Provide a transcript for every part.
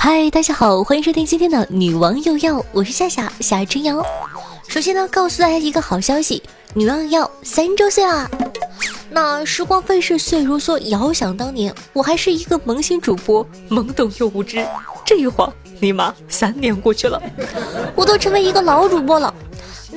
嗨，大家好，欢迎收听今天的女王又要，我是夏夏夏春瑶。首先呢，告诉大家一个好消息，女王要三周岁啦。那时光飞逝，岁月如梭，遥想当年，我还是一个萌新主播，懵懂又无知。这一晃，尼玛三年过去了，我都成为一个老主播了。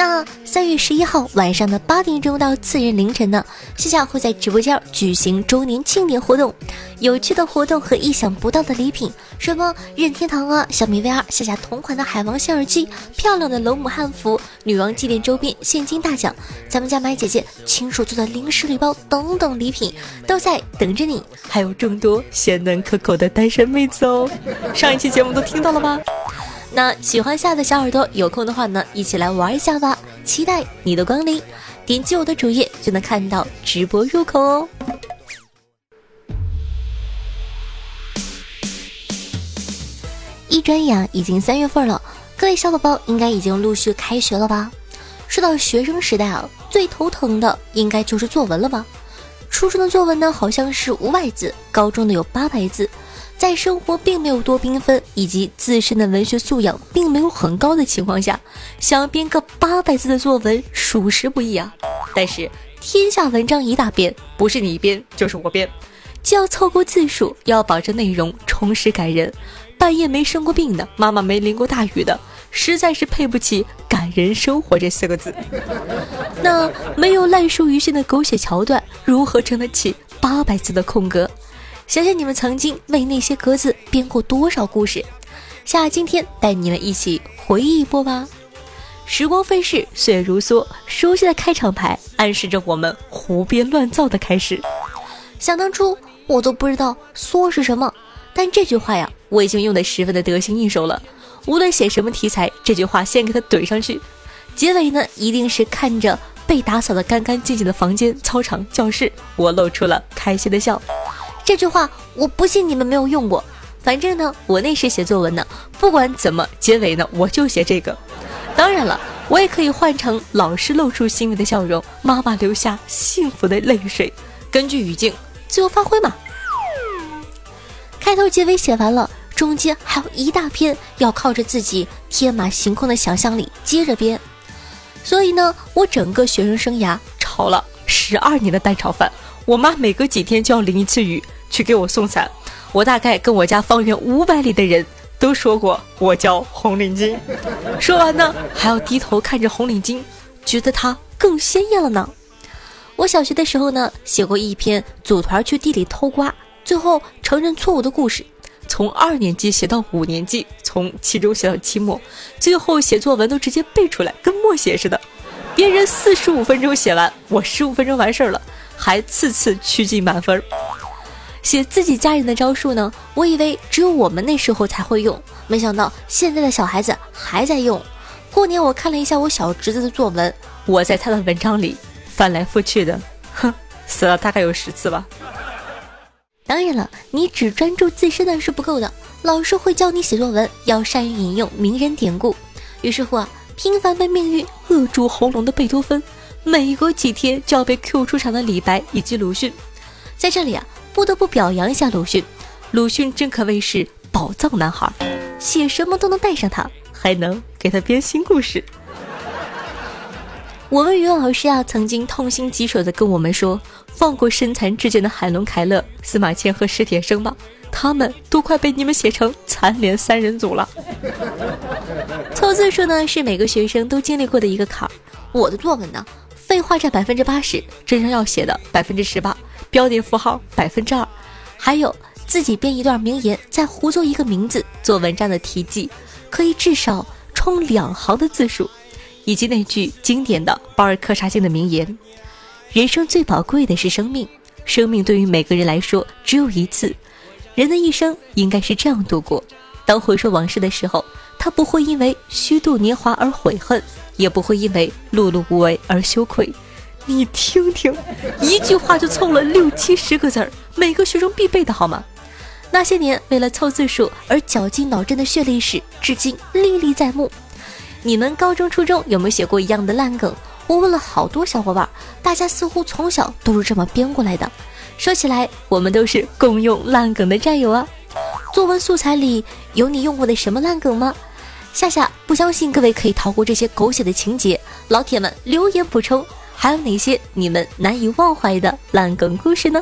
那三月十一号晚上的八点钟到次日凌晨呢，夏夏会在直播间举行周年庆典活动，有趣的活动和意想不到的礼品，什么任天堂啊、小米 VR、夏夏同款的海王星耳机、漂亮的龙母汉服、女王纪念周边、现金大奖，咱们家买姐姐亲手做的零食礼包等等礼品都在等着你，还有众多鲜嫩可口的单身妹子哦。上一期节目都听到了吧？那喜欢夏的小耳朵，有空的话呢，一起来玩一下吧！期待你的光临，点击我的主页就能看到直播入口哦。一转眼已经三月份了，各位小宝宝应该已经陆续开学了吧？说到学生时代啊，最头疼的应该就是作文了吧？初中的作文呢，好像是五百字，高中的有八百字。在生活并没有多缤纷，以及自身的文学素养并没有很高的情况下，想要编个八百字的作文，属实不易啊。但是天下文章一大编，不是你编就是我编，既要凑够字数，又要保证内容充实感人。半夜没生过病的，妈妈没淋过大雨的，实在是配不起感人生活这四个字。那没有烂熟于心的狗血桥段，如何撑得起八百字的空格？想想你们曾经为那些格子编过多少故事，夏今天带你们一起回忆一波吧。时光飞逝，岁月如梭，熟悉的开场白暗示着我们胡编乱造的开始。想当初我都不知道“梭”是什么，但这句话呀，我已经用得十分的得心应手了。无论写什么题材，这句话先给它怼上去。结尾呢，一定是看着被打扫得干干净净的房间、操场、教室，我露出了开心的笑。这句话我不信你们没有用过，反正呢，我那时写作文呢，不管怎么结尾呢，我就写这个。当然了，我也可以换成老师露出欣慰的笑容，妈妈流下幸福的泪水，根据语境自由发挥嘛。开头结尾写完了，中间还有一大篇要靠着自己天马行空的想象力接着编。所以呢，我整个学生生涯炒了十二年的蛋炒饭。我妈每隔几天就要淋一次雨去给我送伞，我大概跟我家方圆五百里的人都说过我叫红领巾。说完呢，还要低头看着红领巾，觉得它更鲜艳了呢。我小学的时候呢，写过一篇组团去地里偷瓜，最后承认错误的故事。从二年级写到五年级，从期中写到期末，最后写作文都直接背出来，跟默写似的。别人四十五分钟写完，我十五分钟完事儿了。还次次趋近满分。写自己家人的招数呢？我以为只有我们那时候才会用，没想到现在的小孩子还在用。过年我看了一下我小侄子的作文，我在他的文章里翻来覆去的，哼，死了大概有十次吧。当然了，你只专注自身的是不够的，老师会教你写作文要善于引用名人典故。于是乎啊，频繁被命运扼住喉咙的贝多芬。每隔几天就要被 Q 出场的李白以及鲁迅，在这里啊，不得不表扬一下鲁迅。鲁迅真可谓是宝藏男孩，写什么都能带上他，还能给他编新故事。我们语文老师啊，曾经痛心疾首的跟我们说：“放过身残志坚的海伦·凯勒、司马迁和史铁生吧，他们都快被你们写成残联三人组了。”凑字数呢，是每个学生都经历过的一个坎儿。我的作文呢？废话占百分之八十，真正要写的百分之十八，标点符号百分之二，还有自己编一段名言，再胡诌一个名字做文章的题记，可以至少充两行的字数，以及那句经典的保尔柯察金的名言：人生最宝贵的是生命，生命对于每个人来说只有一次，人的一生应该是这样度过。当回首往事的时候，他不会因为虚度年华而悔恨。也不会因为碌碌无为而羞愧。你听听，一句话就凑了六七十个字儿，每个学生必背的好吗？那些年为了凑字数而绞尽脑汁的血泪史，至今历历在目。你们高中、初中有没有写过一样的烂梗？我问了好多小伙伴，大家似乎从小都是这么编过来的。说起来，我们都是共用烂梗的战友啊。作文素材里有你用过的什么烂梗吗？夏夏不相信各位可以逃过这些狗血的情节，老铁们留言补充，还有哪些你们难以忘怀的烂梗故事呢？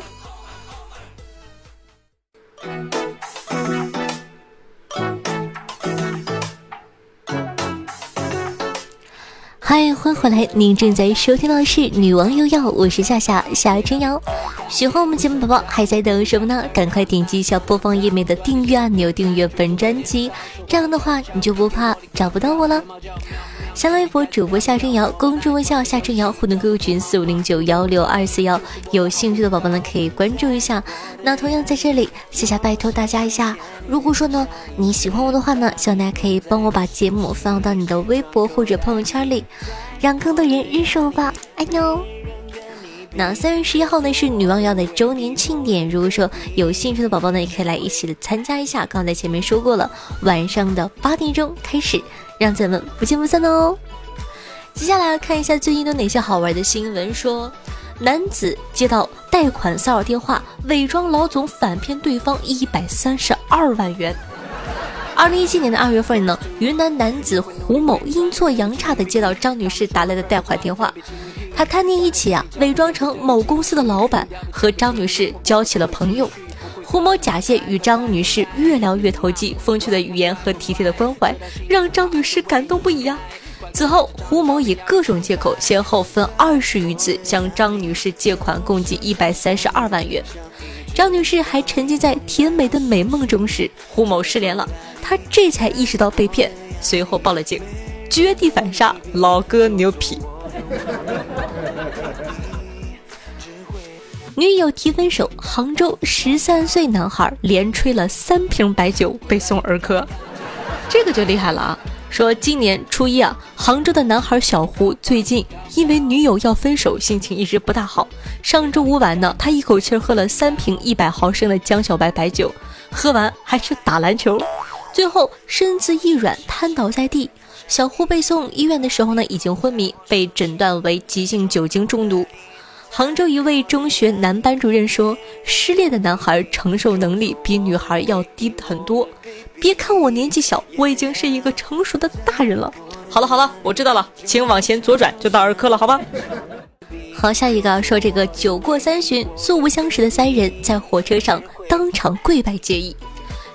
嗨欢迎回来，您正在收听到的是《女王又要》，我是夏夏夏春瑶。喜欢我们节目宝宝还在等什么呢？赶快点击一下播放页面的订阅按钮，订阅本专辑，这样的话你就不怕找不到我了。新浪微博主播夏春瑶，公众微信夏春瑶，互动 QQ 群四五零九幺六二四幺，有兴趣的宝宝呢可以关注一下。那同样在这里，夏夏拜托大家一下，如果说呢你喜欢我的话呢，希望大家可以帮我把节目放到你的微博或者朋友圈里，让更多人认识我吧，爱你哦。那三月十一号呢是女王要的周年庆典，如果说有兴趣的宝宝呢，也可以来一起的参加一下。刚才前面说过了，晚上的八点钟开始。让咱们不见不散哦！接下来看一下最近有哪些好玩的新闻。说，男子接到贷款骚扰电话，伪装老总反骗对方一百三十二万元。二零一七年的二月份呢，云南男子胡某阴错阳差的接到张女士打来的贷款电话，他贪念一起啊，伪装成某公司的老板，和张女士交起了朋友。胡某假借与张女士越聊越投机，风趣的语言和体贴的关怀，让张女士感动不已啊！此后，胡某以各种借口，先后分二十余次向张女士借款，共计一百三十二万元。张女士还沉浸在甜美的美梦中时，胡某失联了，她这才意识到被骗，随后报了警，绝地反杀，老哥牛皮。女友提分手，杭州十三岁男孩连吹了三瓶白酒被送儿科，这个就厉害了啊！说今年初一啊，杭州的男孩小胡最近因为女友要分手，心情一直不大好。上周五晚呢，他一口气喝了三瓶一百毫升的江小白白酒，喝完还去打篮球，最后身子一软瘫倒在地。小胡被送医院的时候呢，已经昏迷，被诊断为急性酒精中毒。杭州一位中学男班主任说：“失恋的男孩承受能力比女孩要低很多。别看我年纪小，我已经是一个成熟的大人了。”好了好了，我知道了，请往前左转就到儿科了，好吧？好，下一个说这个酒过三巡，素不相识的三人在火车上当场跪拜结义。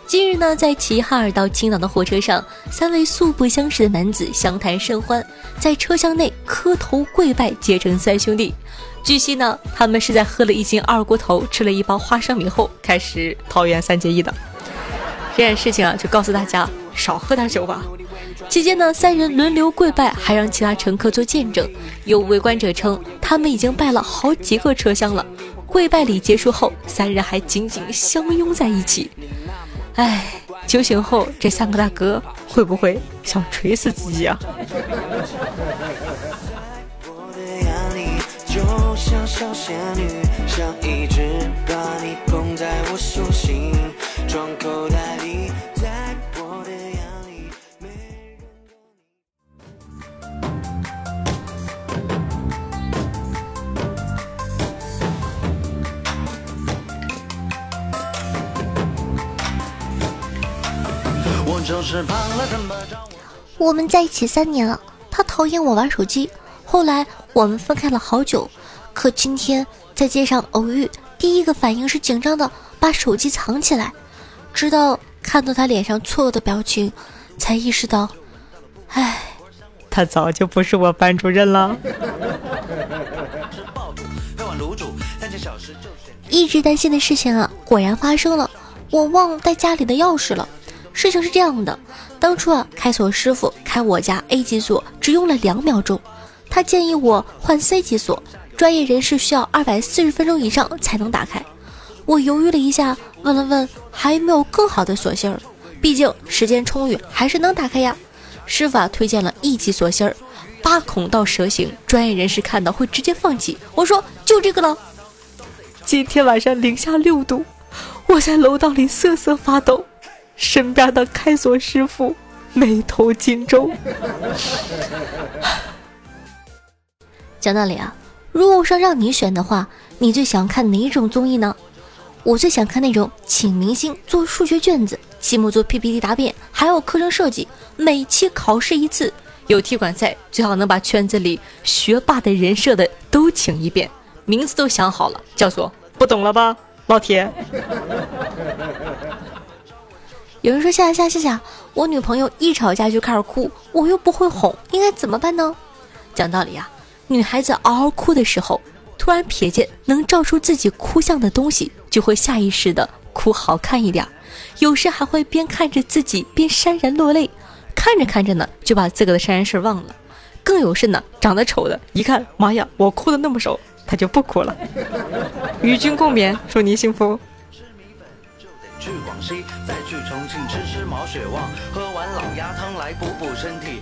近日呢，在齐齐哈尔到青岛的火车上，三位素不相识的男子相谈甚欢，在车厢内磕头跪拜结成三兄弟。据悉呢，他们是在喝了一斤二锅头、吃了一包花生米后，开始桃园三结义的。这件事情啊，就告诉大家少喝点酒吧。期间呢，三人轮流跪拜，还让其他乘客做见证。有围观者称，他们已经拜了好几个车厢了。跪拜礼结束后，三人还紧紧相拥在一起。哎，酒醒后，这三个大哥会不会想锤死自己啊？像小仙女，想一直把你捧在我手我们在一起三年了，他讨厌我玩手机，后来我们分开了好久。可今天在街上偶遇，第一个反应是紧张的把手机藏起来，直到看到他脸上错愕的表情，才意识到，唉，他早就不是我班主任了。一直担心的事情啊，果然发生了，我忘带家里的钥匙了。事情是这样的，当初啊，开锁师傅开我家 A 级锁只用了两秒钟，他建议我换 C 级锁。专业人士需要二百四十分钟以上才能打开。我犹豫了一下，问了问还有没有更好的锁芯儿，毕竟时间充裕，还是能打开呀。师傅啊，推荐了一级锁芯儿，八孔到蛇形，专业人士看到会直接放弃。我说就这个了。今天晚上零下六度，我在楼道里瑟瑟发抖，身边的开锁师傅眉头紧皱。讲道理啊。如果说让你选的话，你最想看哪种综艺呢？我最想看那种请明星做数学卷子，期末做 PPT 答辩，还有课程设计，每期考试一次。有踢馆赛，最好能把圈子里学霸的人设的都请一遍，名字都想好了，叫做不懂了吧，老铁。有人说夏夏夏夏，我女朋友一吵架就开始哭，我又不会哄，应该怎么办呢？讲道理呀，女孩子嗷嗷哭的时候，突然瞥见能照出自己哭相的东西，就会下意识的哭好看一点，有时还会边看着自己边潸然落泪。看着看着呢，就把自个的潸然事忘了。更有甚呢，长得丑的，一看，妈呀，我哭的那么熟，他就不哭了。与君共勉，祝您幸福。去广西，再去重庆吃吃毛血旺，喝完老鸭汤来补补身体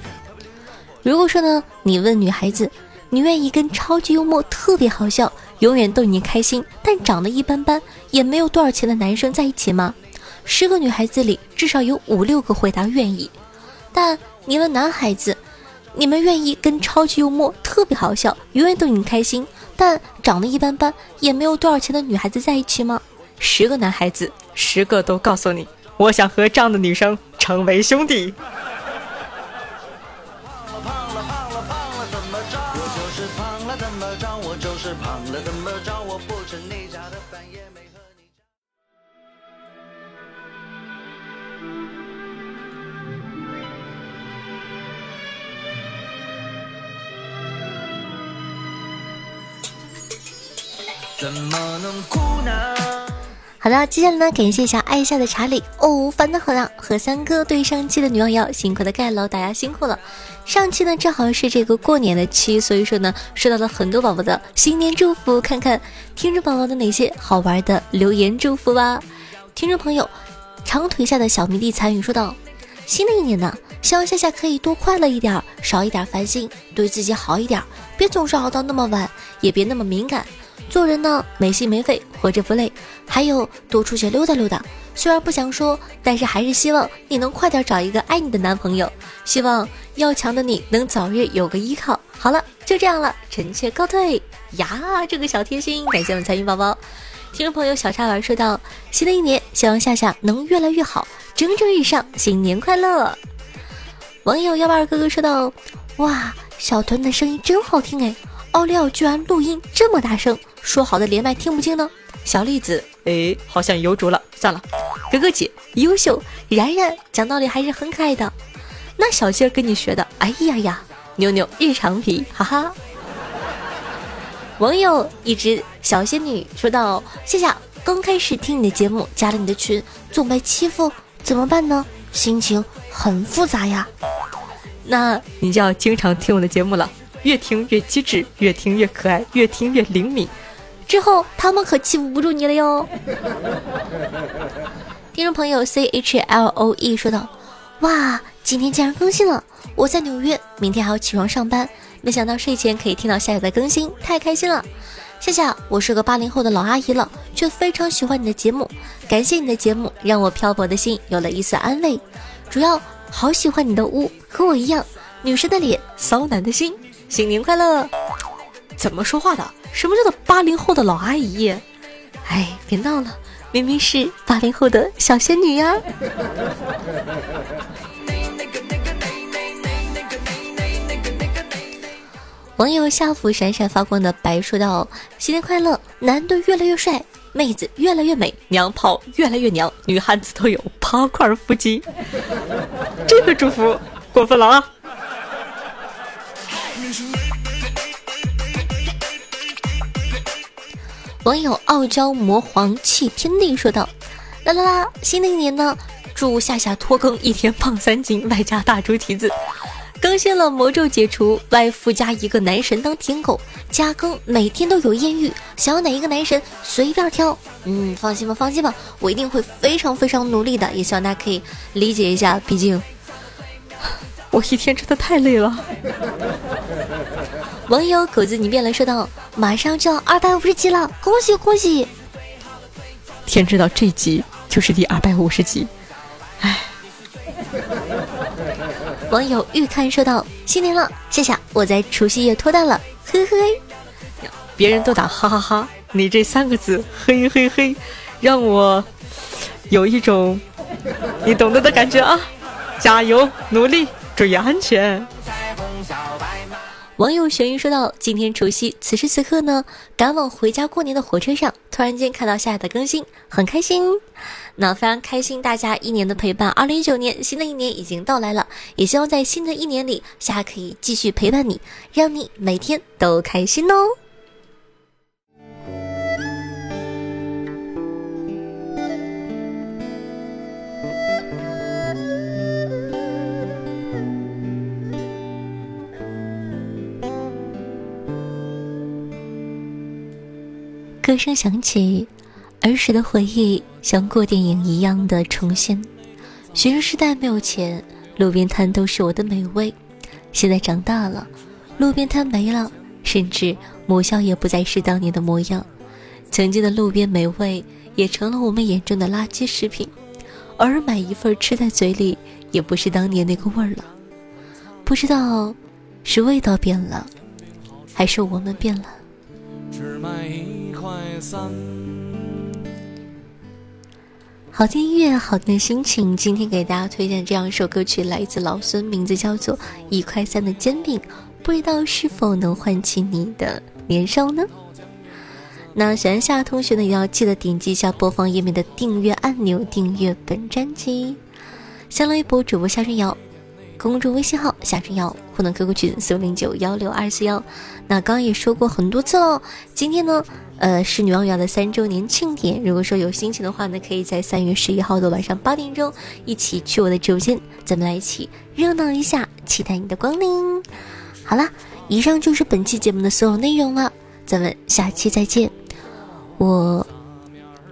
如果说呢，你问女孩子，你愿意跟超级幽默、特别好笑、永远逗你开心，但长得一般般，也没有多少钱的男生在一起吗？十个女孩子里，至少有五六个回答愿意。但你问男孩子，你们愿意跟超级幽默、特别好笑、永远逗你开心，但长得一般般、也没有多少钱的女孩子在一起吗？十个男孩子，十个都告诉你，我想和这样的女生成为兄弟。怎么能哭呢？好的，接下来呢，感谢一下爱夏的查理哦，烦得很啊！和三哥对上期的女王瑶辛苦的盖楼，大家辛苦了。上期呢正好是这个过年的期，所以说呢收到了很多宝宝的新年祝福，看看听众宝宝的哪些好玩的留言祝福吧。听众朋友，长腿下的小迷弟参与说道：新的一年呢，希望夏夏可以多快乐一点，少一点烦心，对自己好一点，别总是熬到那么晚，也别那么敏感。做人呢，没心没肺，活着不累。还有多出去溜达溜达。虽然不想说，但是还是希望你能快点找一个爱你的男朋友。希望要强的你能早日有个依靠。好了，就这样了，臣妾告退呀！这个小贴心，感谢我们财运宝宝。听众朋友小沙丸说道：新的一年，希望夏夏能越来越好，蒸蒸日上，新年快乐。网友幺八二哥哥说道：哇，小团的声音真好听哎。奥利奥居然录音这么大声，说好的连麦听不清呢？小栗子，哎，好像有主了，算了。哥哥姐优秀，然然讲道理还是很可爱的。那小仙儿跟你学的，哎呀呀，妞妞日常皮，哈哈。网友一只小仙女说道：“夏夏，刚开始听你的节目，加了你的群，总被欺负，怎么办呢？心情很复杂呀。那你就要经常听我的节目了。”越听越机智，越听越可爱，越听越灵敏。之后他们可欺负不住你了哟。听众朋友 C H L O E 说道：“哇，今天竟然更新了！我在纽约，明天还要起床上班，没想到睡前可以听到夏夏的更新，太开心了。夏夏，我是个八零后的老阿姨了，却非常喜欢你的节目。感谢你的节目，让我漂泊的心有了一丝安慰。主要好喜欢你的屋，和我一样，女生的脸，骚男的心。”新年快乐！怎么说话的？什么叫做八零后的老阿姨？哎，别闹了，明明是八零后的小仙女呀！网友下府闪闪发光的白说道：“新年快乐，男的越来越帅，妹子越来越美，娘炮越来越娘，女汉子都有八块腹肌。”这个祝福过分了啊！网友傲娇魔皇弃天地说道：“啦啦啦，新的一年呢，祝夏夏脱更一天胖三斤，外加大猪蹄子。更新了魔咒解除，外附加一个男神当舔狗，加更每天都有艳遇，想要哪一个男神随便挑。嗯，放心吧，放心吧，我一定会非常非常努力的，也希望大家可以理解一下，毕竟。”我一天真的太累了。网友狗子你变了说道：“马上就要二百五十集了，恭喜恭喜！”天知道这集就是第二百五十集，唉。网友预看说道：“新年了，谢谢我在除夕夜脱单了，嘿嘿。”别人都打哈哈哈，你这三个字嘿嘿嘿，让我有一种你懂得的感觉啊！加油，努力，注意安全。网友玄鱼说道：“今天除夕，此时此刻呢，赶往回家过年的火车上，突然间看到夏夏的更新，很开心。那非常开心，大家一年的陪伴。二零一九年，新的一年已经到来了，也希望在新的一年里，夏夏可以继续陪伴你，让你每天都开心哦。”歌声响起，儿时的回忆像过电影一样的重现。学生时代没有钱，路边摊都是我的美味。现在长大了，路边摊没了，甚至母校也不再是当年的模样。曾经的路边美味也成了我们眼中的垃圾食品，偶尔买一份吃在嘴里，也不是当年那个味儿了。不知道是味道变了，还是我们变了。好听音乐，好听的心情。今天给大家推荐这样一首歌曲，来自老孙，名字叫做《一块三的煎饼》，不知道是否能唤起你的年少呢？那喜欢夏同学呢，也要记得点击一下播放页面的订阅按钮，订阅本专辑。新浪微博主播夏春瑶。公众微信号夏春瑶，互动 QQ 群四五零九幺六二四幺。那刚刚也说过很多次喽，今天呢，呃，是女王瑶的三周年庆典。如果说有心情的话呢，可以在三月十一号的晚上八点钟，一起去我的直播间，咱们来一起热闹一下，期待你的光临。好了，以上就是本期节目的所有内容了，咱们下期再见。我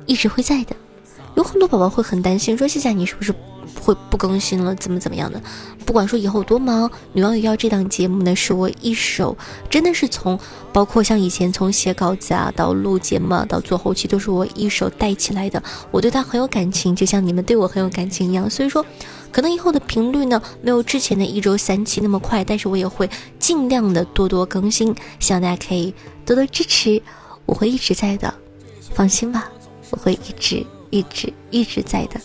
一直会在的。有很多宝宝会很担心，说谢谢你是不是？会不更新了，怎么怎么样的？不管说以后多忙，女王有要这档节目呢，是我一手，真的是从包括像以前从写稿子啊，到录节目，到做后期，都是我一手带起来的。我对他很有感情，就像你们对我很有感情一样。所以说，可能以后的频率呢，没有之前的一周三期那么快，但是我也会尽量的多多更新，希望大家可以多多支持，我会一直在的，放心吧，我会一直一直一直在的，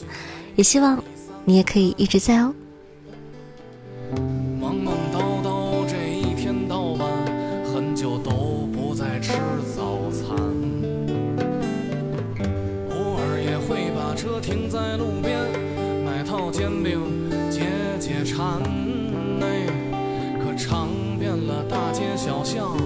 也希望。你也可以一直在哦。忙忙叨叨这一天到晚，很久都不再吃早餐。偶尔也会把车停在路边，买套煎饼解解馋。哎，可尝遍了大街小巷，